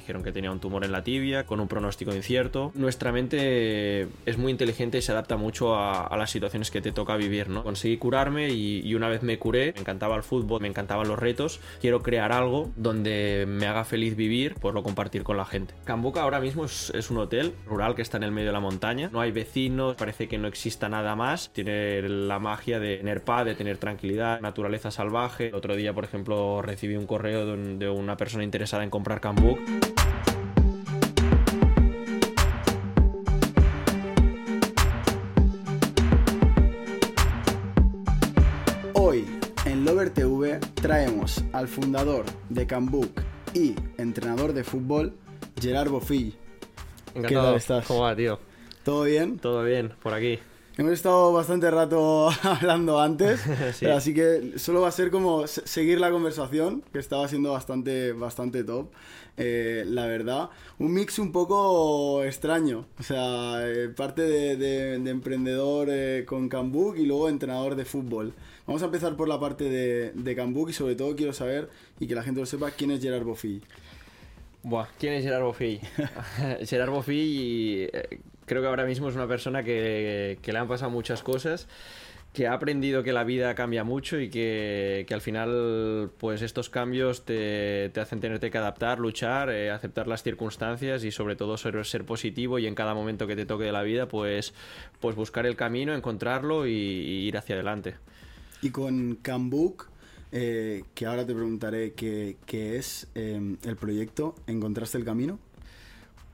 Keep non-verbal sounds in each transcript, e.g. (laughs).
dijeron que tenía un tumor en la tibia, con un pronóstico incierto. Nuestra mente es muy inteligente y se adapta mucho a, las situaciones que te toca vivir, ¿no? Conseguí curarme y, una vez me curé, me encantaba el fútbol, me encantaban los retos. Quiero crear algo donde me haga feliz vivir, por lo compartir con la gente. Cambuca ahora mismo es, es un hotel rural que está en el medio de la montaña. No hay vecinos, parece que no exista nada más. Tiene la magia de tener paz, de tener tranquilidad, naturaleza salvaje. El otro día, por ejemplo, recibí un correo de, una persona interesada en comprar Cambuk. Traemos al fundador de Cambuk y entrenador de fútbol, Gerard Bofill. ¿Qué tal estás? ¿Cómo va, tío? ¿Todo bien? Todo bien, por aquí. Hemos estado bastante rato (laughs) hablando antes, (laughs) así que solo va a ser como seguir la conversación, que estaba siendo bastante, bastante top, eh, la verdad. Un mix un poco extraño, o sea, eh, parte de, emprendedor eh, con Cambuk y luego entrenador de fútbol. Vamos a empezar por la parte de, de Cambuk y sobre todo quiero saber, y que la gente lo sepa, quién es Gerard Bofill. Buah, ¿quién es Gerard Bofill? (laughs) (laughs) Gerard Bofill creo que ahora mismo es una persona que, le han pasado muchas cosas que ha aprendido que la vida cambia mucho y que, al final pues estos cambios te, hacen tenerte que adaptar, luchar, eh, aceptar las circunstancias y sobre todo ser, ser, positivo y en cada momento que te toque de la vida pues, pues buscar el camino, encontrarlo y, ir hacia adelante. Y con Cambuk, eh, que ahora te preguntaré qué, es eh, el proyecto, ¿encontraste el camino?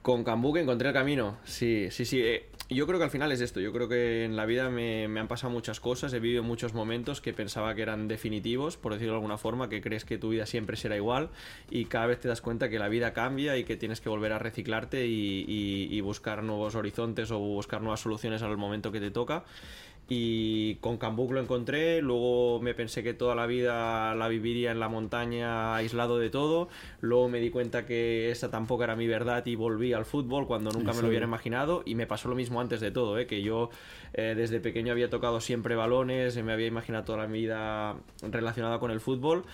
Con Cambuque encontré el camino. Sí, sí, sí. Eh, yo creo que al final es esto. Yo creo que en la vida me, han pasado muchas cosas. He vivido muchos momentos que pensaba que eran definitivos, por decirlo de alguna forma, que crees que tu vida siempre será igual y cada vez te das cuenta que la vida cambia y que tienes que volver a reciclarte y buscar nuevos horizontes o buscar nuevas soluciones al momento que te toca y con Cambuk lo encontré, luego me pensé que toda la vida la viviría en la montaña aislado de todo, luego me di cuenta que esa tampoco era mi verdad y volví al fútbol cuando nunca me lo hubiera imaginado y me pasó lo mismo antes de todo, ¿eh? que yo eh, desde pequeño había tocado siempre balones, me había imaginado toda la vida relacionada con el fútbol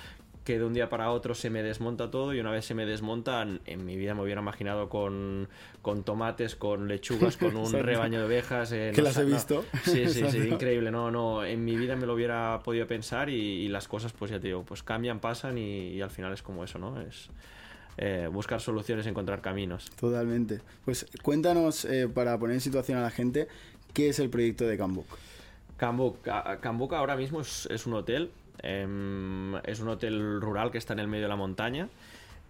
que de un día para otro se me desmonta todo y una vez se me desmonta, en mi vida me hubiera imaginado con, con tomates, con lechugas, con un (laughs) rebaño de ovejas. Eh, ¿Que las he visto? Sí, sí, sí, increíble. No, no, en mi vida me lo hubiera podido pensar y, las cosas, pues ya te digo, pues cambian, pasan y, al final es como eso, ¿no? Es eh, buscar soluciones, encontrar caminos. Totalmente. Pues cuéntanos, eh, para poner en situación a la gente, ¿qué es el proyecto de Cambuk? Cambuk, ahora mismo es, es un hotel Em, es un hotel rural que está en el medio de la montaña.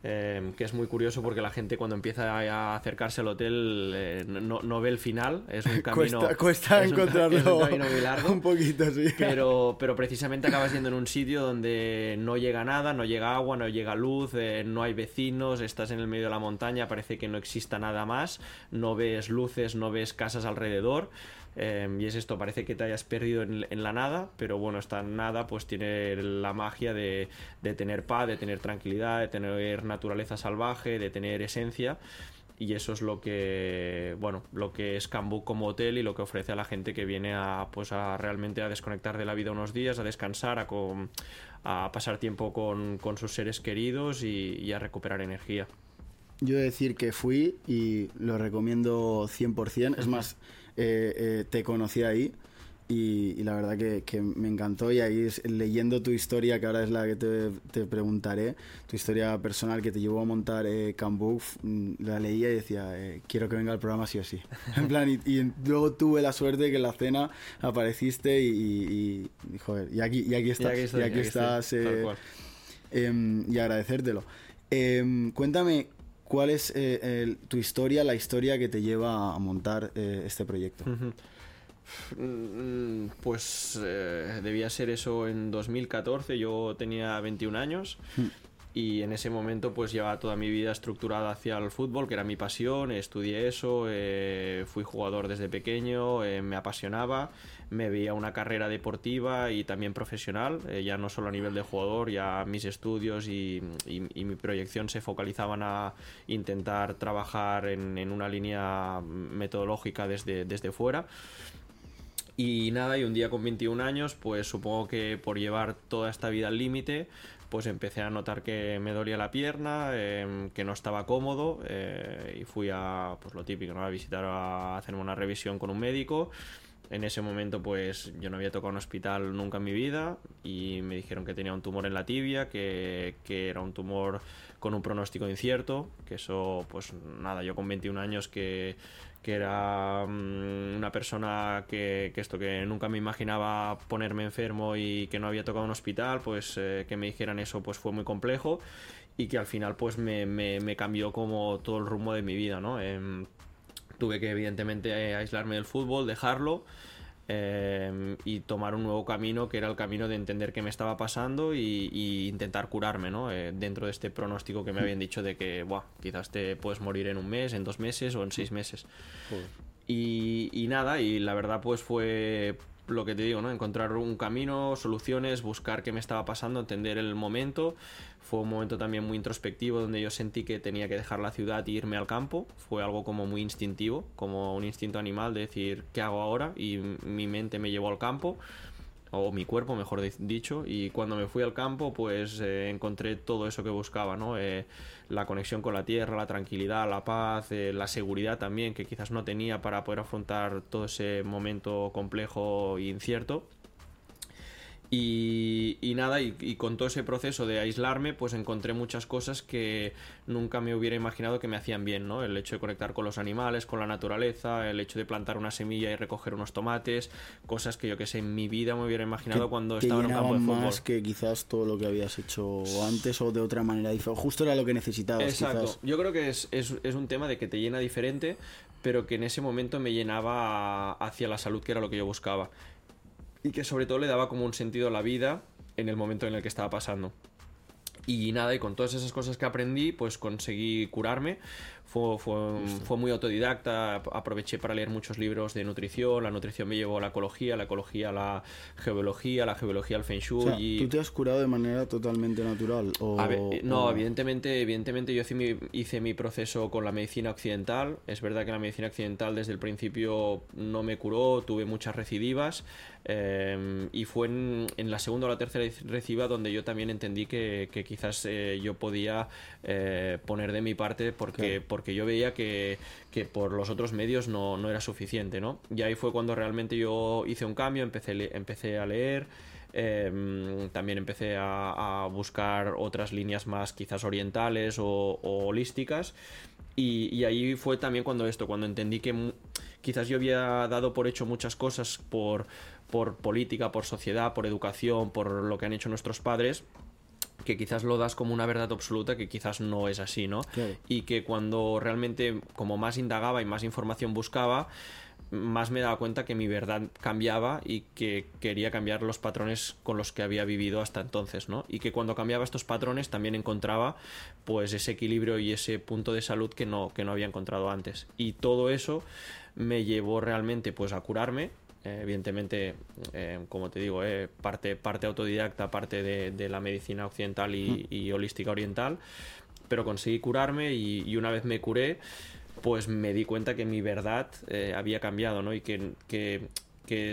Em, que es muy curioso porque la gente cuando empieza a acercarse al hotel eh, no, ve el final, es un (laughs) camino... cuesta, encontrarlo un, camino muy (laughs) largo, un poquito, sí. Pero, pero precisamente acabas yendo en un sitio donde no llega nada, no llega agua, no llega luz, eh, no hay vecinos, estás en el medio de la montaña, parece que no exista nada más, no ves luces, no ves casas alrededor. Em, y es esto, parece que te hayas perdido en, la nada, pero bueno, esta nada pues tiene la magia de, tener paz, de tener tranquilidad, de tener naturaleza salvaje, de tener esencia y eso es lo que bueno lo que es Cambú como hotel y lo que ofrece a la gente que viene a pues a realmente a desconectar de la vida unos días a descansar a, a pasar tiempo con, sus seres queridos y, a recuperar energía. Yo he de decir que fui y lo recomiendo 100% es más eh, eh, te conocí ahí y, la verdad que, me encantó y ahí leyendo tu historia, que ahora es la que te, preguntaré, tu historia personal que te llevó a montar eh, mm, la leía y decía, eh, quiero que venga al programa sí o sí. (laughs) en plan, y, luego tuve la suerte que en la cena apareciste y, y, joder, y aquí, y aquí estás, y aquí, estás, em, y agradecértelo. Em, cuéntame ¿Cuál es eh, tu historia, la historia que te lleva a montar eh, este proyecto? Mm, pues eh, debía ser eso en 2014, yo tenía 21 años hmm. y en ese momento pues llevaba toda mi vida estructurada hacia el fútbol, que era mi pasión, estudié eso, fui jugador desde pequeño, me apasionaba me veía una carrera deportiva y también profesional, eh, ya no solo a nivel de jugador, ya mis estudios y, mi proyección se focalizaban a intentar trabajar en, una línea metodológica desde, desde fuera. Y nada, y un día con 21 años, pues supongo que por llevar toda esta vida al límite, pues empecé a notar que me dolía la pierna, em, que no estaba cómodo eh, y fui a, pues lo típico, ¿no? a visitar, a hacerme una revisión con un médico. En ese momento pues yo no había tocado un hospital nunca en mi vida y me dijeron que tenía un tumor en la tibia, que, que era un tumor con un pronóstico incierto, que eso pues nada, yo con 21 años que que era mm, una persona que, esto que nunca me imaginaba ponerme enfermo y que no había tocado un hospital pues eh, que me dijeran eso pues fue muy complejo y que al final pues me, cambió como todo el rumbo de mi vida no em, tuve que evidentemente aislarme del fútbol dejarlo Em, y tomar un nuevo camino que era el camino de entender qué me estaba pasando y, intentar curarme ¿no? Eh, dentro de este pronóstico que me habían dicho de que Buah, quizás te puedes morir en un mes, en dos meses o en seis meses. Y, y, nada, y la verdad pues fue lo que te digo, ¿no? encontrar un camino, soluciones, buscar qué me estaba pasando, entender el momento fue un momento también muy introspectivo donde yo sentí que tenía que dejar la ciudad e irme al campo. Fue algo como muy instintivo, como un instinto animal de decir, ¿qué hago ahora? Y mi mente me llevó al campo o mi cuerpo, mejor dicho, y cuando me fui al campo, pues eh, encontré todo eso que buscaba, ¿no? Eh, la conexión con la tierra, la tranquilidad, la paz, eh, la seguridad también, que quizás no tenía para poder afrontar todo ese momento complejo e incierto. Y, nada, y, con todo ese proceso de aislarme, pues encontré muchas cosas que nunca me hubiera imaginado que me hacían bien, ¿no? El hecho de conectar con los animales, con la naturaleza, el hecho de plantar una semilla y recoger unos tomates, cosas que yo que sé, en mi vida me hubiera imaginado cuando estaba en un campo de fútbol. más que quizás todo lo que habías hecho antes o de otra manera diferente. Justo era lo que necesitabas. Exacto. Yo creo que es, es, es un tema de que te llena diferente, pero que en ese momento me llenaba hacia la salud, que era lo que yo buscaba y que sobre todo le daba como un sentido a la vida en el momento en el que estaba pasando. Y nada, y con todas esas cosas que aprendí, pues conseguí curarme. Fue, fue, muy autodidacta, aproveché para leer muchos libros de nutrición, la nutrición me llevó a la ecología, la ecología a la geología, la geología al feng shui. y... ¿Tú te has curado de manera totalmente natural? O, no, Evidentemente, evidentemente yo hice mi, hice mi proceso con la medicina occidental. Es verdad que la medicina occidental desde el principio no me curó, tuve muchas recidivas. Em, y fue en, la segunda o la tercera reciba donde yo también entendí que, quizás eh, yo podía eh, poner de mi parte porque, porque yo veía que, por los otros medios no, era suficiente, ¿no? Y ahí fue cuando realmente yo hice un cambio, empecé, empecé a leer. Em, también empecé a, buscar otras líneas más quizás orientales o, holísticas y, y, ahí fue también cuando esto, cuando entendí que quizás yo había dado por hecho muchas cosas por, por política, por sociedad, por educación, por lo que han hecho nuestros padres que quizás lo das como una verdad absoluta que quizás no es así, ¿no? Y que cuando realmente como más indagaba y más información buscaba, más me daba cuenta que mi verdad cambiaba y que quería cambiar los patrones con los que había vivido hasta entonces, ¿no? Y que cuando cambiaba estos patrones también encontraba pues ese equilibrio y ese punto de salud que no, que no había encontrado antes. Y todo eso me llevó realmente pues a curarme eh, evidentemente, eh, como te digo, eh, parte, parte autodidacta, parte de, la medicina occidental mm. y, holística oriental, pero conseguí curarme y, una vez me curé, pues me di cuenta que mi verdad había cambiado, ¿no? Y que, que,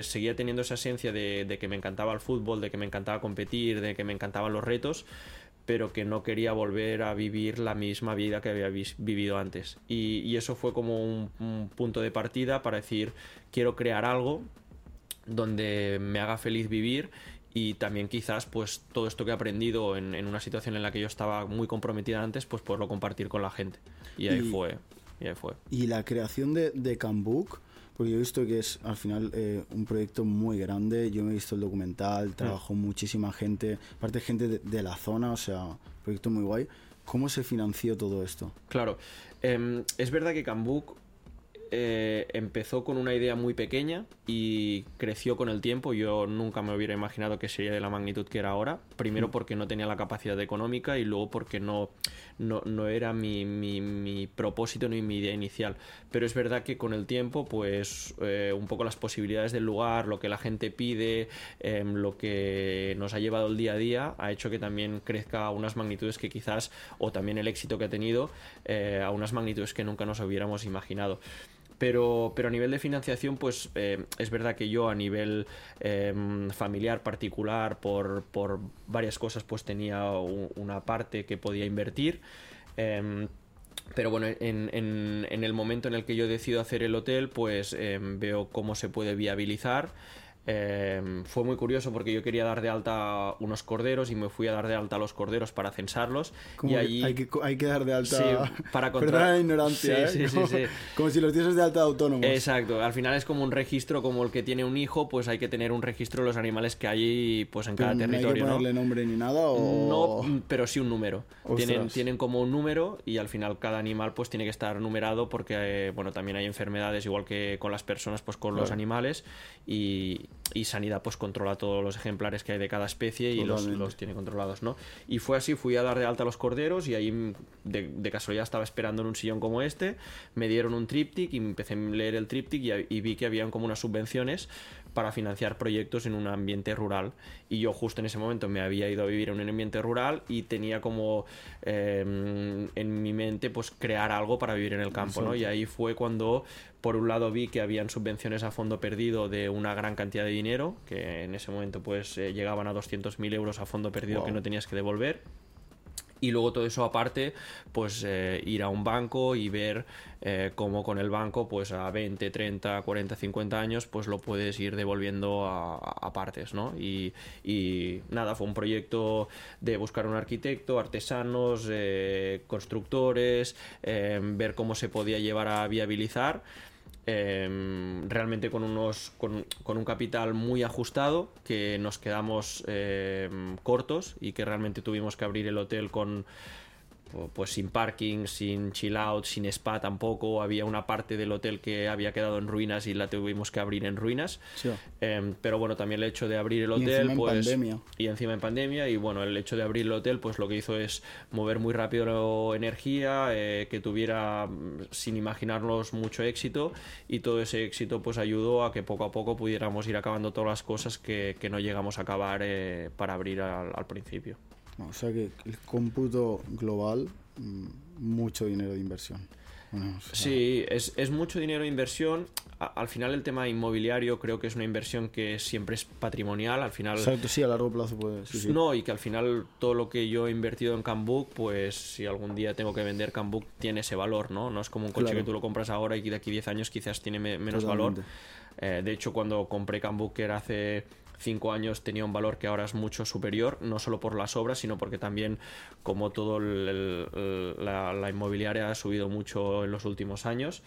seguía teniendo esa esencia de, que me encantaba el fútbol, de que me encantaba competir, de que me encantaban los retos, pero que no quería volver a vivir la misma vida que había vivido antes. Y, eso fue como un, punto de partida para decir, quiero crear algo donde me haga feliz vivir y también quizás pues todo esto que he aprendido en, una situación en la que yo estaba muy comprometida antes, pues poderlo compartir con la gente. Y ahí fue. Y ahí fue. Y la creación de, de Cambook porque yo he visto que es al final eh, un proyecto muy grande. Yo me he visto el documental, trabajó muchísima gente, aparte gente de, la zona, o sea, proyecto muy guay. ¿Cómo se financió todo esto? Claro, em, es verdad que Cambuk eh, empezó con una idea muy pequeña y creció con el tiempo. Yo nunca me hubiera imaginado que sería de la magnitud que era ahora. Primero mm. porque no tenía la capacidad económica y luego porque no, no, era mi, mi, propósito ni mi idea inicial. Pero es verdad que con el tiempo, pues eh, un poco las posibilidades del lugar, lo que la gente pide, em, lo que nos ha llevado el día a día, ha hecho que también crezca a unas magnitudes que quizás, o también el éxito que ha tenido, eh, a unas magnitudes que nunca nos hubiéramos imaginado. Pero, pero a nivel de financiación, pues eh, es verdad que yo a nivel em, familiar particular, por, por, varias cosas, pues tenía una parte que podía invertir. Em, pero bueno, en, en, el momento en el que yo decido hacer el hotel, pues em, veo cómo se puede viabilizar. Em, fue muy curioso porque yo quería dar de alta unos corderos y me fui a dar de alta a los corderos para censarlos. y allí... hay, que, hay que dar de alta. Sí, (laughs) para controlar. la ignorancia. Sí, ¿eh? sí, como, como, si los tienes de alta autónomos. Exacto. Al final es como un registro, como el que tiene un hijo, pues hay que tener un registro de los animales que hay pues en cada pero territorio. ¿No hay que ponerle nombre ni nada? O... No, pero sí un número. Tienen, tienen como un número y al final cada animal pues tiene que estar numerado porque eh, bueno también hay enfermedades igual que con las personas pues con claro. los animales y, y sanidad pues controla todos los ejemplares que hay de cada especie y los, los, tiene controlados, ¿no? Y fue así, fui a dar de alta a los corderos y ahí de, de, casualidad estaba esperando en un sillón como este, me dieron un tríptic y empecé a leer el tríptic y, y vi que habían como unas subvenciones para financiar proyectos en un ambiente rural. Y yo justo en ese momento me había ido a vivir en un ambiente rural y tenía como eh, en mi mente pues crear algo para vivir en el campo, ¿no? Y ahí fue cuando por un lado vi que habían subvenciones a fondo perdido de una gran cantidad de dinero, que en ese momento pues eh, llegaban a 200.000 euros a fondo perdido wow. que no tenías que devolver y luego todo eso aparte pues eh, ir a un banco y ver eh, cómo con el banco pues a 20 30 40 50 años pues lo puedes ir devolviendo a, partes no y, y, nada fue un proyecto de buscar un arquitecto artesanos eh, constructores ver cómo se podía llevar a viabilizar eh, realmente con unos con, con, un capital muy ajustado que nos quedamos eh, cortos y que realmente tuvimos que abrir el hotel con pues sin parking, sin chill out, sin spa tampoco. Había una parte del hotel que había quedado en ruinas y la tuvimos que abrir en ruinas. Sí. Eh, pero bueno, también el hecho de abrir el hotel, y encima pues. En pandemia. Y encima en pandemia. Y bueno, el hecho de abrir el hotel, pues lo que hizo es mover muy rápido energía, eh, que tuviera, sin imaginarnos, mucho éxito. Y todo ese éxito, pues ayudó a que poco a poco pudiéramos ir acabando todas las cosas que, que no llegamos a acabar eh, para abrir al, al principio. O sea que el cómputo global, mm, mucho dinero de inversión. Bueno, o sea... Sí, es, es, mucho dinero de inversión. A, al final el tema inmobiliario creo que es una inversión que siempre es patrimonial. Al final... Exacto, sí, a largo plazo puede... Sí, sí. No, y que al final todo lo que yo he invertido en Cambook, pues si algún día tengo que vender Cambook, tiene ese valor, ¿no? No es como un coche Claro. que tú lo compras ahora y que de aquí 10 años quizás tiene me- menos Totalmente. valor. Eh, de hecho, cuando compré Cambook, que era hace cinco años tenía un valor que ahora es mucho superior, no solo por las obras, sino porque también, como todo el, el, la, la, inmobiliaria ha subido mucho en los últimos años.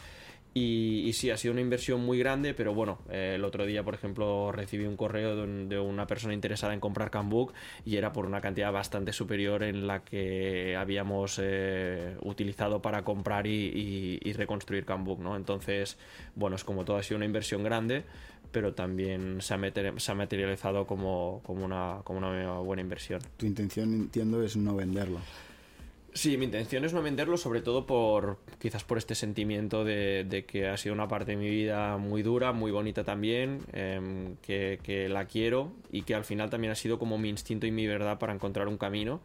Y, y, sí, ha sido una inversión muy grande, pero bueno, eh, el otro día, por ejemplo, recibí un correo de, un, de, una persona interesada en comprar Cambook y era por una cantidad bastante superior en la que habíamos eh, utilizado para comprar y, y, y reconstruir Cambook, ¿no? Entonces, bueno, es como todo ha sido una inversión grande, pero también se ha, materializado como, como, una, como una buena inversión. Tu intención, entiendo, es no venderlo. Sí, mi intención es no venderlo, sobre todo por quizás por este sentimiento de, de que ha sido una parte de mi vida muy dura, muy bonita también, eh, que, que, la quiero y que al final también ha sido como mi instinto y mi verdad para encontrar un camino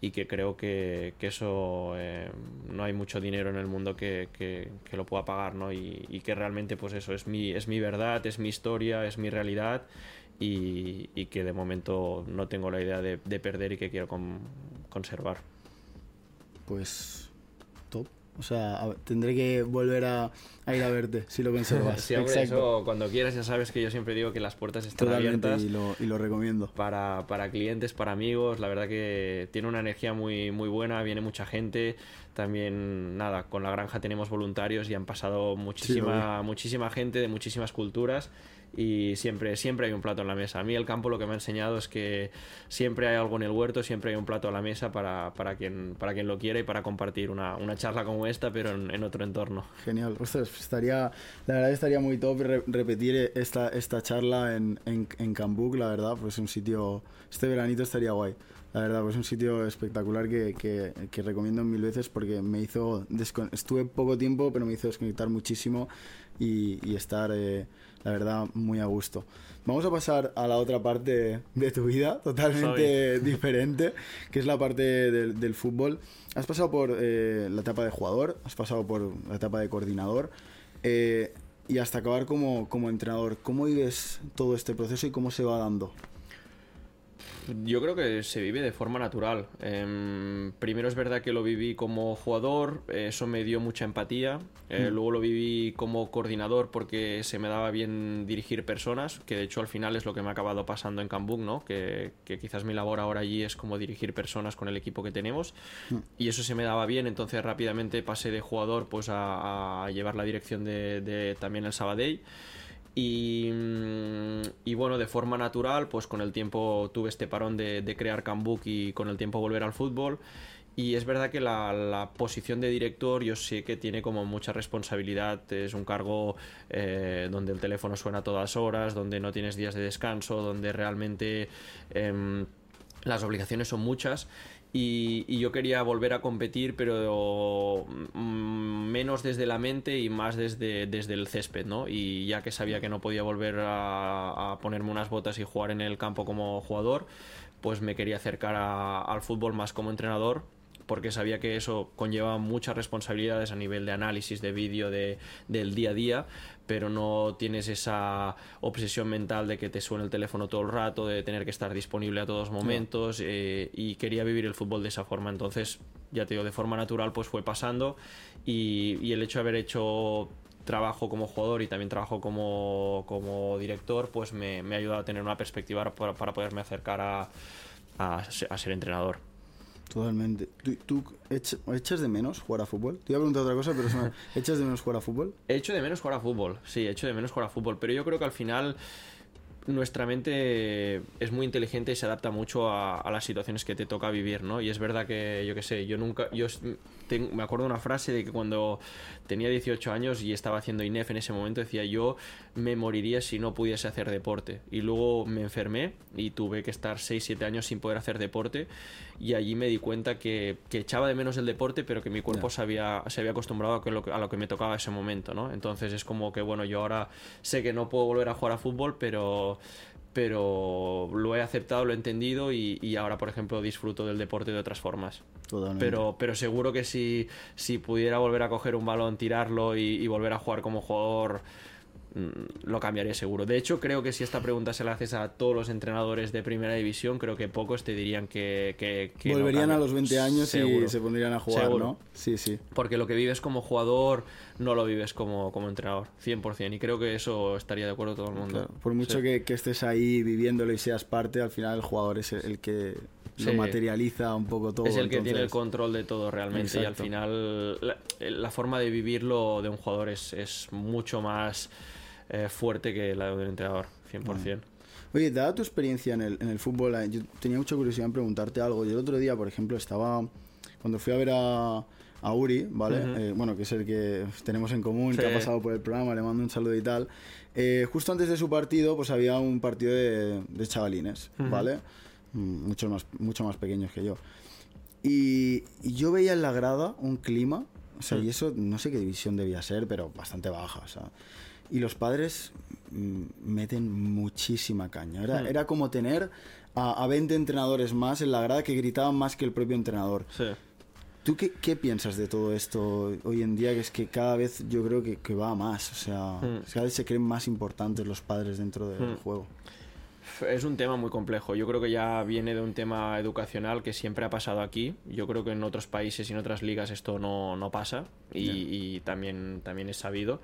y que creo que, que eso eh, no hay mucho dinero en el mundo que, que, lo pueda pagar, ¿no? Y, y, que realmente pues eso es mi, es mi verdad, es mi historia, es mi realidad y, y que de momento no tengo la idea de, de perder y que quiero con, conservar pues top. O sea, a, tendré que volver a, a, ir a verte si lo conservas. (laughs) sí, hombre, eso cuando quieras ya sabes que yo siempre digo que las puertas están Totalmente, abiertas. Y lo, y lo recomiendo. Para, para, clientes, para amigos. La verdad que tiene una energía muy, muy buena, viene mucha gente. También, nada, con la granja tenemos voluntarios y han pasado muchísima, sí, muchísima gente de muchísimas culturas y siempre, siempre hay un plato en la mesa. A mí el campo lo que me ha enseñado es que siempre hay algo en el huerto, siempre hay un plato a la mesa para, para, quien, para quien lo quiera y para compartir una, una charla como esta, pero en, en, otro entorno. Genial, Ostras, estaría, la verdad estaría muy top re repetir esta, esta charla en, en, en Cambuk, la verdad, pues un sitio, este veranito estaría guay. La verdad, pues un sitio espectacular que, que, que recomiendo mil veces porque me hizo, estuve poco tiempo, pero me hizo desconectar muchísimo y, y estar, eh, la verdad, muy a gusto. Vamos a pasar a la otra parte de tu vida, (laughs) totalmente (laughs) diferente, que es la parte del, del fútbol. Has pasado por eh, la etapa de jugador, has pasado por la etapa de coordinador. Eh, y hasta acabar como, como entrenador. ¿Cómo vives todo este proceso y cómo se va dando? Yo creo que se vive de forma natural. Em, primero es verdad que lo viví como jugador, eso me dio mucha empatía. Eh, mm. Luego lo viví como coordinador porque se me daba bien dirigir personas, que de hecho al final es lo que me ha acabado pasando en Cambuk, ¿no? Que, quizás mi labor ahora allí es como dirigir personas con el equipo que tenemos. Mm. Y eso se me daba bien, entonces rápidamente pasé de jugador pues a, llevar la dirección de, de también el Sabadell. Mm, y, bueno, de forma natural, pues con el tiempo tuve este parón de, crear Cambuk y con el tiempo volver al fútbol. Y es verdad que la, posición de director yo sé que tiene como mucha responsabilidad, es un cargo eh, donde el teléfono suena a todas horas, donde no tienes días de descanso, donde realmente em, las obligaciones son muchas y, yo quería volver a competir, pero mm, menos desde la mente y más desde, desde el césped, ¿no? Y ya que sabía que no podía volver a, ponerme unas botas y jugar en el campo como jugador, pues me quería acercar al fútbol más como entrenador porque sabía que eso conlleva muchas responsabilidades a nivel de análisis de vídeo de, del día a día, pero no tienes esa obsesión mental de que te suene el teléfono todo el rato, de tener que estar disponible a todos momentos eh, y quería vivir el fútbol de esa forma. Entonces, ya te digo, de forma natural pues fue pasando y, el hecho de haber hecho trabajo como jugador y también trabajo como, como director, pues me, me, ha ayudado a tener una perspectiva para, para poderme acercar a, a, a ser entrenador. Totalmente. ¿Tú, echas de menos jugar a fútbol? Te iba a preguntar otra cosa, pero (laughs) ¿echas de menos jugar a fútbol? He hecho de menos jugar a fútbol, sí, he hecho de menos jugar a fútbol, pero yo creo que al final nuestra mente es muy inteligente y se adapta mucho a, las situaciones que te toca vivir, ¿no? Y es verdad que, yo qué sé, yo nunca, yo me acuerdo de una frase de que cuando tenía 18 años y estaba haciendo INEF en ese momento, decía yo me moriría si no pudiese hacer deporte. Y luego me enfermé y tuve que estar 6-7 años sin poder hacer deporte y allí me di cuenta que, echaba de menos el deporte, pero que mi cuerpo se, había, se había acostumbrado a, que lo, a lo que me tocaba ese momento, ¿no? Entonces es como que, bueno, yo ahora sé que no puedo volver a jugar a fútbol, pero pero lo he aceptado, lo he entendido y, ahora, por ejemplo, disfruto del deporte de otras formas. Pero, pero seguro que si, si pudiera volver a coger un balón, tirarlo y volver a jugar como jugador lo cambiaría seguro. De hecho, creo que si esta pregunta se la haces a todos los entrenadores de primera división, creo que pocos te dirían que... Volverían a los 20 años y se pondrían a jugar, ¿no? Sí, sí. Porque lo que vives como jugador no lo vives como, como entrenador, 100%. Y creo que eso estaría de acuerdo todo el mundo. Por mucho que, estés ahí viviéndolo y seas parte, al final el jugador es el que lo materializa un poco todo. Es el que tiene el control de todo realmente y al final la, forma de vivirlo de un jugador es, es mucho más eh, fuerte que la de un entrenador, 100%. Oye, dada tu experiencia en el, en el fútbol, eh, yo tenía mucha curiosidad en preguntarte algo. Yo el otro día, por ejemplo, estaba, cuando fui a ver a, a Uri, ¿vale? Eh, bueno, que es el que tenemos en común, que ha pasado por el programa, le mando un saludo y tal. justo antes de su partido, pues había un partido de, de chavalines, ¿vale? Mm, mucho más, mucho más pequeños que yo. Y, yo veía en la grada un clima, o sea, y eso no sé qué división debía ser, pero bastante baja, o sea. Y los padres mm, meten muchísima caña. Era, hmm. era como tener a, a, 20 entrenadores más en la grada que gritaban más que el propio entrenador. Sí. ¿Tú qué, qué, piensas de todo esto hoy en día? Que es que cada vez yo creo que, que va más. O sea, hmm. cada vez se creen más importantes los padres dentro del juego. Es un tema muy complejo. Yo creo que ya viene de un tema educacional que siempre ha pasado aquí. Yo creo que en otros países y en otras ligas esto no, no pasa y, y, también, también es sabido.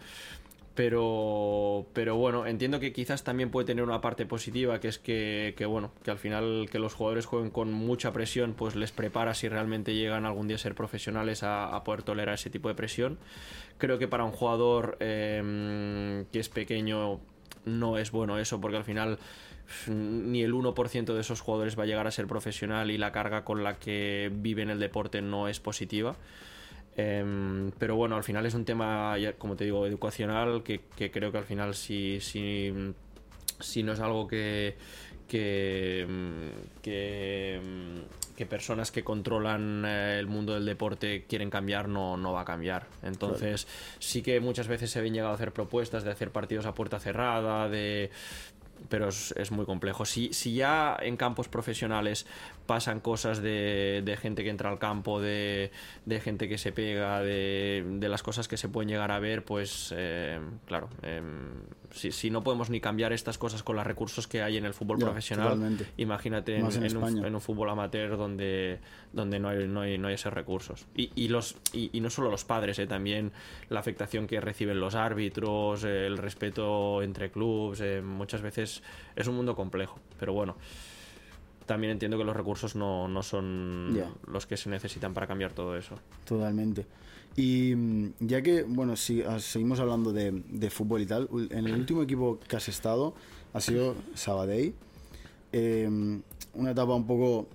Pero, pero bueno, entiendo que quizás también puede tener una parte positiva, que es que, que, bueno, que al final que los jugadores jueguen con mucha presión, pues les prepara si realmente llegan algún día a ser profesionales a, poder tolerar ese tipo de presión. Creo que para un jugador em, que es pequeño no es bueno eso, porque al final ni el 1% de esos jugadores va a llegar a ser profesional y la carga con la que viven el deporte no es positiva. Em, pero bueno, al final es un tema, como te digo, educacional, que, creo que al final si, si, si no es algo que, que, que, personas que controlan eh, el mundo del deporte quieren cambiar, no, no va a cambiar. Entonces, sí que muchas veces se habían llegado a hacer propuestas de hacer partidos a puerta cerrada, de pero es, es, muy complejo. Si, si ya en campos profesionales pasan cosas de, de gente que entra al campo, de, de gente que se pega, de, de, las cosas que se pueden llegar a ver, pues eh, claro, eh, si, si, no podemos ni cambiar estas cosas con los recursos que hay en el fútbol Ya, profesional, totalmente. imagínate en, Más en en un, España. en un fútbol amateur donde, donde no, hay, no, hay, no hay esos recursos. Y, y los, y, y no solo los padres, eh, también la afectación que reciben los árbitros, el respeto entre clubes, eh, muchas veces es un mundo complejo, pero bueno. También entiendo que los recursos no, no son los que se necesitan para cambiar todo eso. Totalmente. Y mm, ya que, bueno, si ah, seguimos hablando de, de fútbol y tal, en el último equipo que has estado ha sido Sabadell. Eh, una etapa un poco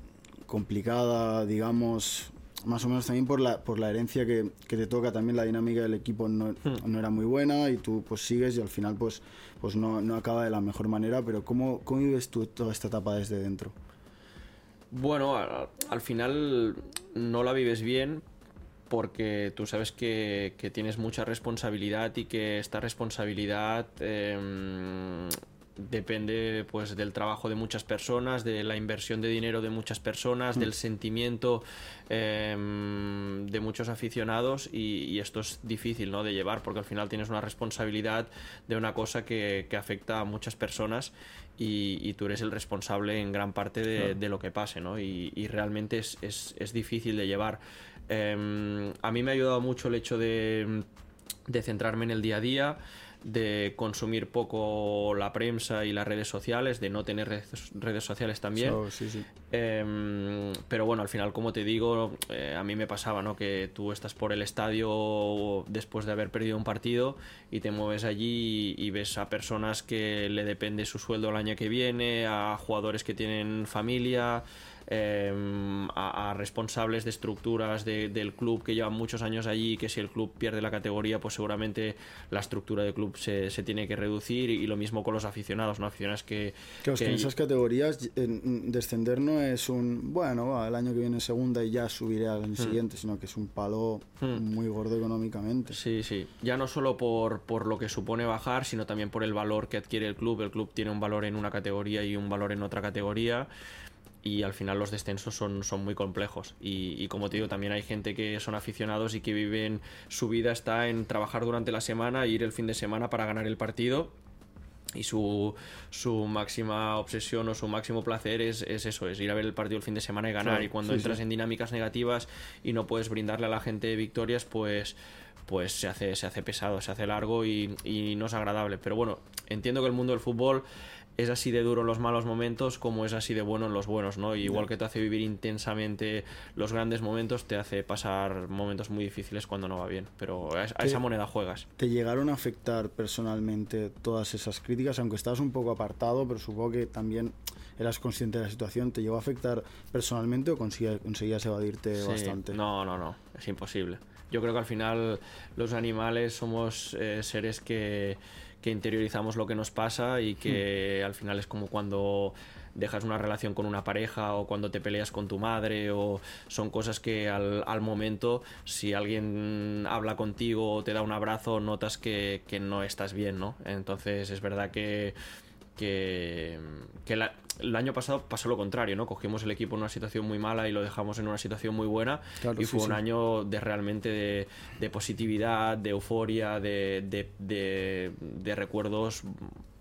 complicada, digamos, más o menos también por la, por la herencia que, que te toca, también la dinámica del equipo no, no era muy buena y tú pues sigues y al final pues, pues no, no acaba de la mejor manera, pero ¿cómo, ¿cómo vives tú toda esta etapa desde dentro? Bueno, al, al final no la vives bien porque tú sabes que, que tienes mucha responsabilidad y que esta responsabilidad eh, depende pues del trabajo de muchas personas, de la inversión de dinero de muchas personas, del sentimiento eh, de muchos aficionados y, y esto es difícil ¿no? de llevar porque al final tienes una responsabilidad de una cosa que, que afecta a muchas personas y, y tú eres el responsable en gran parte de, Claro. de lo que pase, ¿no? Y, y realmente es, es- es difícil de llevar. Em, a mí me ha ayudado mucho el hecho de, de centrarme en el día a día, de consumir poco la prensa y las redes sociales, de no tener redes, redes sociales también. So, sí, sí. Em, pero bueno, al final, como te digo, eh, a mí me pasaba, ¿no? Que tú estás por el estadio después de haber perdido un partido y te mueves allí y, y ves a personas que le depende su sueldo el año que viene, a jugadores que tienen familia, em, a, a responsables de estructuras de- del club que llevan muchos años allí, que si el club pierde la categoría, pues seguramente la estructura del club se, se tiene que reducir y, lo mismo con los aficionados, ¿no? Aficionados que... Claro, que que- en esas categorías en- descender no es un, bueno, va, el año que viene segunda y ya subiré al año siguiente, sino que es un palo Hmm. muy gordo económicamente. Sí, sí. Ya no solo por, por lo que supone bajar, sino también por el valor que adquiere el club. El club tiene un valor en una categoría y un valor en otra categoría. Y al final los descensos son, son muy complejos. Y, y como te digo, también hay gente que son aficionados y que viven, su vida está en trabajar durante la semana e ir el fin de semana para ganar el partido. Y su, su máxima obsesión o su máximo placer es, es eso, es ir a ver el partido el fin de semana y ganar. Claro, y cuando sí, entras sí. en dinámicas negativas y no puedes brindarle a la gente victorias, pues pues se hace, se hace pesado, se hace largo y, y no es agradable. Pero bueno, entiendo que el mundo del fútbol es así de duro en los malos momentos como es así de bueno en los buenos, ¿no? Y igual que te hace vivir intensamente los grandes momentos, te hace pasar momentos muy difíciles cuando no va bien. Pero a, a ¿Qué- esa moneda juegas. ¿Te llegaron a afectar personalmente todas esas críticas? Aunque estabas un poco apartado, pero supongo que también eras consciente de la situación. ¿Te llegó a afectar personalmente o conseguías, conseguías evadirte Sí, bastante? No, no, no, es imposible. Yo creo que al final los animales somos eh, seres que, que interiorizamos lo que nos pasa y que al final es como cuando dejas una relación con una pareja o cuando te peleas con tu madre o son cosas que al, al momento si alguien habla contigo o te da un abrazo notas que, que no estás bien, ¿no? Entonces es verdad que que, que la- el año pasado pasó lo contrario, ¿no? Cogimos el equipo en una situación muy mala y lo dejamos en una situación muy buena Claro, y sí, fue un sí. año de realmente de, de positividad, de euforia, de, de- de- de recuerdos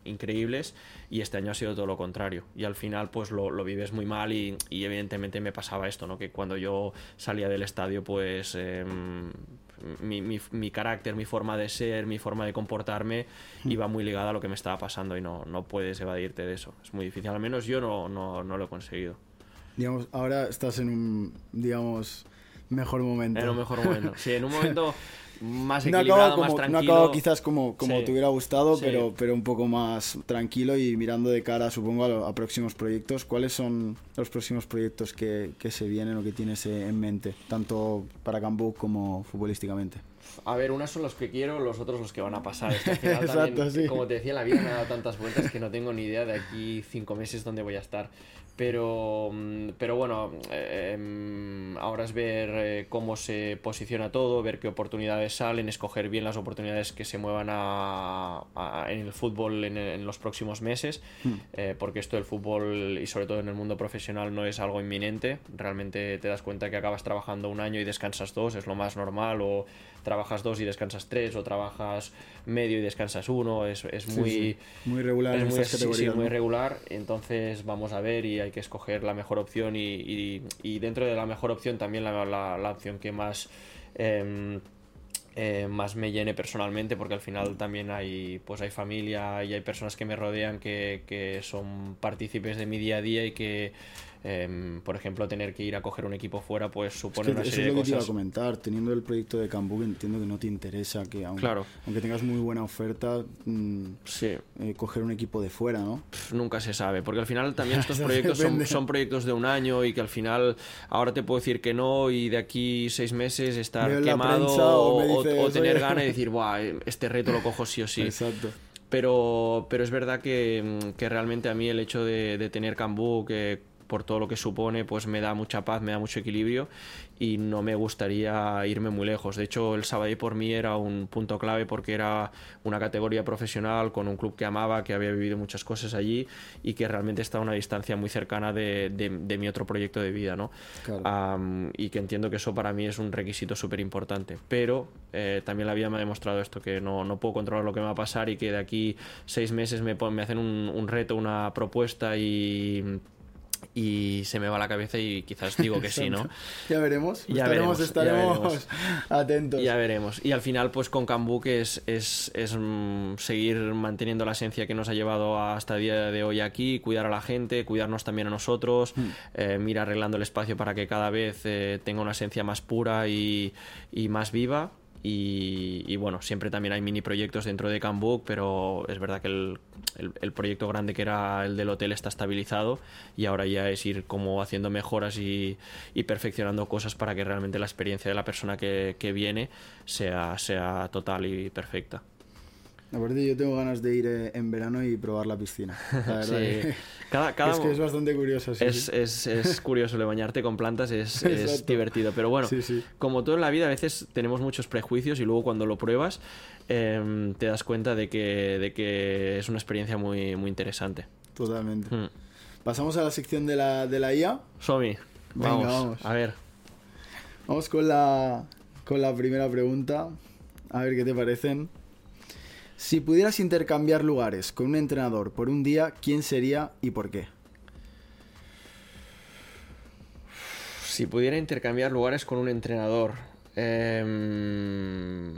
increíbles y este año ha sido todo lo contrario y al final pues lo, lo vives muy mal y, y evidentemente me pasaba esto, ¿no? Que cuando yo salía del estadio pues em, mi, mi- mi carácter, mi forma de ser, mi forma de comportarme iba muy ligada a lo que me estaba pasando y no, no puedes evadirte de eso. Es muy difícil, al menos yo no, no, no lo he conseguido. Digamos, ahora estás en un, digamos, mejor momento. En un mejor momento. Sí, en un momento (laughs) más no equilibrado, acabo, más como, no tranquilo. acabo quizás como, como Sí. te hubiera gustado, Sí. pero, pero un poco más tranquilo y mirando de cara, supongo, a, lo- a próximos proyectos. ¿Cuáles son los próximos proyectos que, que se vienen o que tienes eh, en mente, tanto para Cambuk como futbolísticamente? A ver, unos son los que quiero, los otros los que van a pasar. Es que al (laughs) final Exacto, también, sí. Como te decía, la vida me ha dado tantas vueltas que no tengo ni idea de aquí cinco meses dónde voy a estar. Pero, mm, pero bueno, em, ahora es ver eh, cómo se posiciona todo, ver qué oportunidades salen, escoger bien las oportunidades que se muevan a, a- en el fútbol en, en los próximos meses, eh, porque esto del fútbol y sobre todo en el mundo profesional no es algo inminente. Realmente te das cuenta que acabas trabajando un año y descansas dos, es lo más normal, o trabajas dos y descansas tres, o trabajas medio y descansas uno, es, es muy... sí. Muy regular Es muy, regular, entonces vamos a ver y hay que escoger la mejor opción y, y- y dentro de la mejor opción también la, la- la opción que más, em, eh, más me llene personalmente porque al final también hay, pues hay familia y hay personas que me rodean que, que son partícipes de mi día a día y que, em, por ejemplo, tener que ir a coger un equipo fuera pues Es supone que una eso es serie lo de que te iba a cosas. comentar. Teniendo el proyecto de Cambuk, entiendo que no te interesa que, aunque, Claro. aunque tengas muy buena oferta, mm, Sí. eh, coger un equipo de fuera, ¿no? Pff, nunca se sabe, porque al final también (laughs) estos proyectos son, proyectos de un año y que al final ahora te puedo decir que no y de aquí seis meses estar Veo quemado o tener ganas de decir, Buah, este reto lo cojo sí o sí. Exacto. Pero, pero es verdad que, que realmente a mí el hecho de, de tener Cambú, que por todo lo que supone, pues me da mucha paz, me da mucho equilibrio y no me gustaría irme muy lejos. De hecho, el Sabadell por mí era un punto clave porque era una categoría profesional con un club que amaba, que había vivido muchas cosas allí y que realmente está a una distancia muy cercana de, de- de mi otro proyecto de vida, ¿no? Claro. Am, y que entiendo que eso para mí es un requisito súper importante. Pero eh, también la vida me ha demostrado esto, que no, no puedo controlar lo que me va a pasar y que de aquí seis meses me, me hacen un, un reto, una propuesta y, y se me va la cabeza y quizás digo que sí, ¿no? Ya veremos. Ya estaremos veremos, ya estaremos veremos. atentos. Ya veremos. Y al final, pues con Cambuk es, es, es, mm, seguir manteniendo la esencia que nos ha llevado hasta el día de hoy aquí, cuidar a la gente, cuidarnos también a nosotros, eh, ir arreglando el espacio para que cada vez eh, tenga una esencia más pura y, y más viva. Y, bueno, siempre también hay mini proyectos dentro de Cambuk, pero es verdad que el, el- proyecto grande que era el del hotel está estabilizado y ahora ya es ir como haciendo mejoras y, y perfeccionando cosas para que realmente la experiencia de la persona que, que viene sea, sea total y perfecta. Aparte, yo tengo ganas de ir eh, en verano y probar la piscina. La (laughs) verdad Sí. que- (laughs) Cada, cada- es que es bastante curioso. Sí, es, sí. es- es (laughs) curioso, lo de bañarte con plantas es, es divertido. Pero bueno, como todo en la vida, a veces tenemos muchos prejuicios y luego cuando lo pruebas em, te das cuenta de que, de que es una experiencia muy, muy interesante. Totalmente. Mm. Pasamos a la sección de la, de la IA. Somi, Venga, vamos, vamos. a ver. Vamos con la, con la primera pregunta. A ver qué te parecen. Si pudieras intercambiar lugares con un entrenador por un día, ¿quién sería y por qué? Si pudiera intercambiar lugares con un entrenador, em,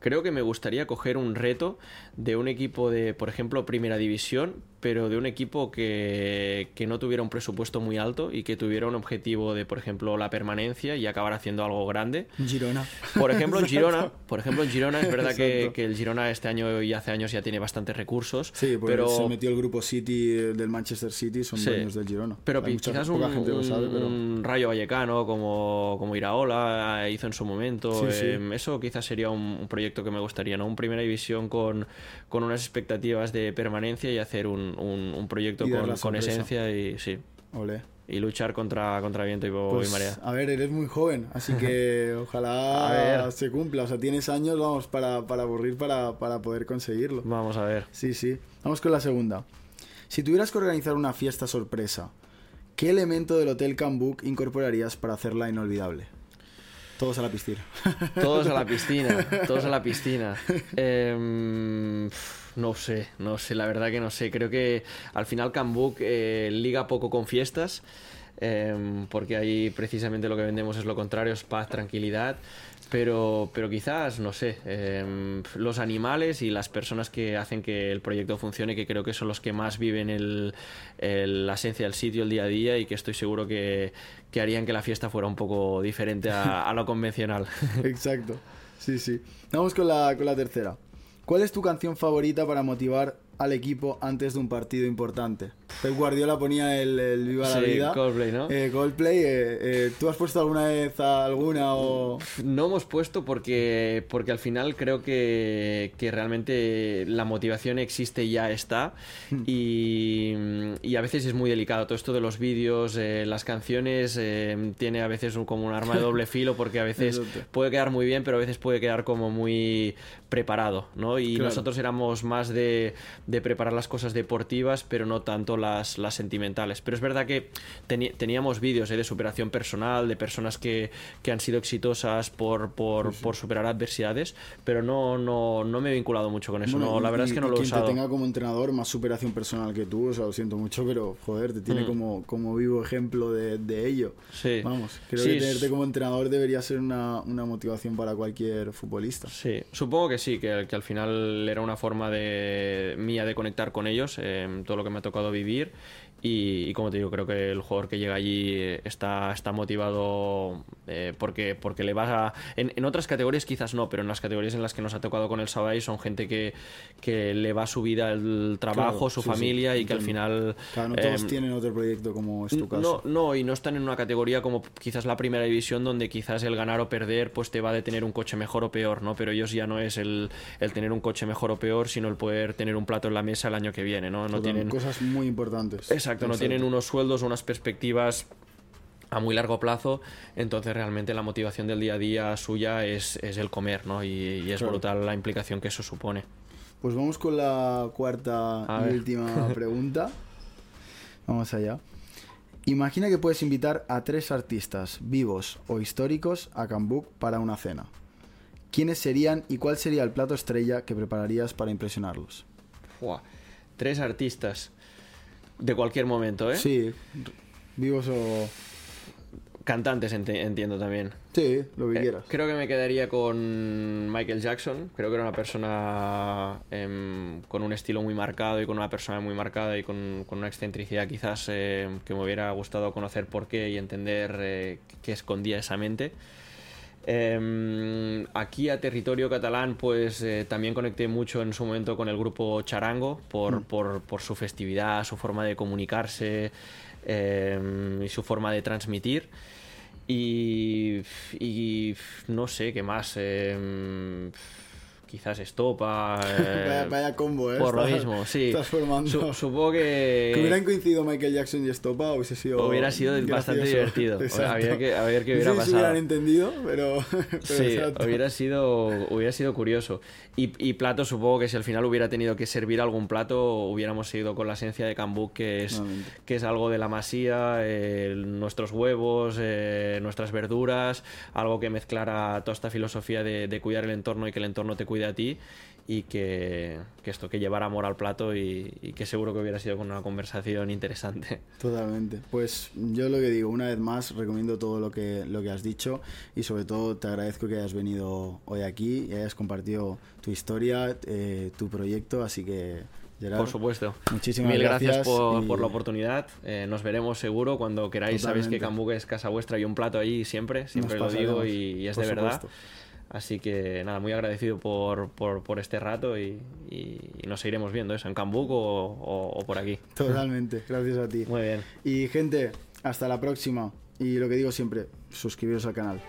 creo que me gustaría coger un reto de un equipo de, por ejemplo, primera división, pero de un equipo que, que no tuviera un presupuesto muy alto y que tuviera un objetivo de, por ejemplo, la permanencia y acabar haciendo algo grande. Girona. Por ejemplo, en. (laughs) Girona, por ejemplo, en Girona es verdad que, que el Girona este año y hace años ya tiene bastantes recursos, Sí, porque pero se metió el grupo City del Manchester City, son Sí. dueños del Girona. Pero Hay mucha- quizás poca un, gente lo sabe, pero... un Rayo Vallecano como, como Iraola hizo en su momento. Sí, sí. eh, Eso quizás sería un, un proyecto que me gustaría, ¿no? Un primera división con, con unas expectativas de permanencia y hacer un, un- un proyecto con, con esencia y sí. Y luchar contra, contra viento y, Pues, y marea. a ver, eres muy joven, así que (laughs) ojalá se cumpla. O sea, tienes años, vamos, para, para aburrir, para, para poder conseguirlo. Vamos a ver. Sí, sí. Vamos con la segunda. Si tuvieras que organizar una fiesta sorpresa, ¿qué elemento del Hotel Cambuk incorporarías para hacerla inolvidable? Todos a la piscina. (laughs) Todos a la piscina, todos a la piscina. Em, no sé, no sé, la verdad que no sé. Creo que al final Cambuk eh, liga poco con fiestas, em, porque ahí precisamente lo que vendemos es lo contrario, es paz, tranquilidad. Pero, pero quizás, no sé, em, los animales y las personas que hacen que el proyecto funcione, que creo que son los que más viven el, la esencia del sitio, el día a día, y que estoy seguro que, que harían que la fiesta fuera un poco diferente a, a lo convencional. (laughs) Exacto. Sí, sí. Vamos con la, con la tercera. ¿Cuál es tu canción favorita para motivar al equipo antes de un partido importante. Pep Guardiola ponía el, el Viva la Sí, Vida. Coldplay, ¿no? Eh, Coldplay, eh, eh, ¿tú has puesto alguna vez a alguna o...? No hemos puesto porque, porque al final creo que, que realmente la motivación existe y ya está. (laughs) Y, y a veces es muy delicado. Todo esto de los vídeos, eh, las canciones, eh, tiene a veces como un arma de (laughs) doble filo porque a veces puede quedar muy bien, pero a veces puede quedar como muy preparado, ¿no? Y Claro. nosotros éramos más de, de preparar las cosas deportivas, pero no tanto las, las sentimentales. Pero es verdad que teníamos vídeos eh, de superación personal, de personas que, que han sido exitosas por, por, por superar adversidades, pero no, no, no me he vinculado mucho con eso. Bueno, no, la verdad y- es que no lo he quien usado. te tenga como entrenador más superación personal que tú, o sea, lo siento mucho, pero joder, te tiene Mm. como, como vivo ejemplo de, de ello. Sí. Vamos, creo Sí, que tenerte como entrenador debería ser una, una motivación para cualquier futbolista. Sí, supongo que sí, que, que al final era una forma de de conectar con ellos, eh, todo lo que me ha tocado vivir. Y, y como te digo, creo que el jugador que llega allí eh, está, está motivado eh, porque, porque le va a... En, en otras categorías quizás no, pero en las categorías en las que nos ha tocado con el Sabay son gente que, que le va su vida, el trabajo, Claro, su sí, sí, familia y que al final... Claro, no todos em, tienen otro proyecto como es tu caso. no, no, y no están en una categoría como quizás la primera división donde quizás el ganar o perder pues te va a detener un coche mejor o peor, ¿no? Pero ellos ya no es el, el tener un coche mejor o peor, sino el poder tener un plato en la mesa el año que viene, ¿no? No Total, tienen... Cosas muy importantes. Exacto, no tienen unos sueldos, unas perspectivas a muy largo plazo, entonces realmente la motivación del día a día suya es, es el comer, ¿no? Y, y es Claro. brutal la implicación que eso supone. Pues vamos con la cuarta A y ver. última (laughs) pregunta. Vamos allá. Imagina que puedes invitar a tres artistas, vivos o históricos, a Cambuk para una cena. ¿Quiénes serían y cuál sería el plato estrella que prepararías para impresionarlos? Fua. Tres artistas de cualquier momento, ¿eh? Sí, vivos o... Cantantes entiendo también. Sí, lo que Eh, quieras. creo que me quedaría con Michael Jackson. Creo que era una persona em, con un estilo muy marcado y con una persona muy marcada y con, con una excentricidad quizás em, que me hubiera gustado conocer por qué y entender eh, qué escondía esa mente. Em, aquí a territorio catalán, pues eh, también conecté mucho en su momento con el grupo Charango por, por, por su festividad, su forma de comunicarse em, y su forma de transmitir. Y, y no sé qué más. Quizás Estopa. (laughs) eh, vaya, vaya combo, ¿eh? por lo mismo, sí. Estás formando... Su- supongo que. Que hubieran coincidido Michael Jackson y Estopa hubiese sido Hubiera sido bastante gracioso. divertido. Exacto. Habría que- a ver qué No hubiera sé si pasado. hubieran entendido, pero... (laughs) pero Sí, exacto. hubiera sido, hubiera sido curioso. Y, y plato, supongo que si al final hubiera tenido que servir algún plato, hubiéramos seguido con la esencia de Cambuk, que es, que es algo de la masía, eh, nuestros huevos, eh, nuestras verduras, algo que mezclara toda esta filosofía de, de cuidar el entorno y que el entorno te cuide a ti. Y que, que esto, que llevara amor al plato y, y que seguro que hubiera sido con una conversación interesante. (laughs) Totalmente. Pues yo lo que digo, una vez más, recomiendo todo lo que, lo que has dicho y sobre todo te agradezco que hayas venido hoy aquí y hayas compartido tu historia, eh, tu proyecto, así que Gerard, Por supuesto. muchísimas Mil gracias, gracias por, y- por la oportunidad. Eh, nos veremos seguro cuando queráis. Sabéis que Totalmente. Cambuk es casa vuestra y un plato ahí siempre, siempre lo digo pasaremos, y, y es por de verdad. Así que nada, muy agradecido por, por, por este rato y, y- y nos seguiremos viendo eso en Cambuk o, o- o por aquí. (laughs) Totalmente, gracias a ti. Muy bien. Y gente, hasta la próxima. Y lo que digo siempre, suscribiros al canal.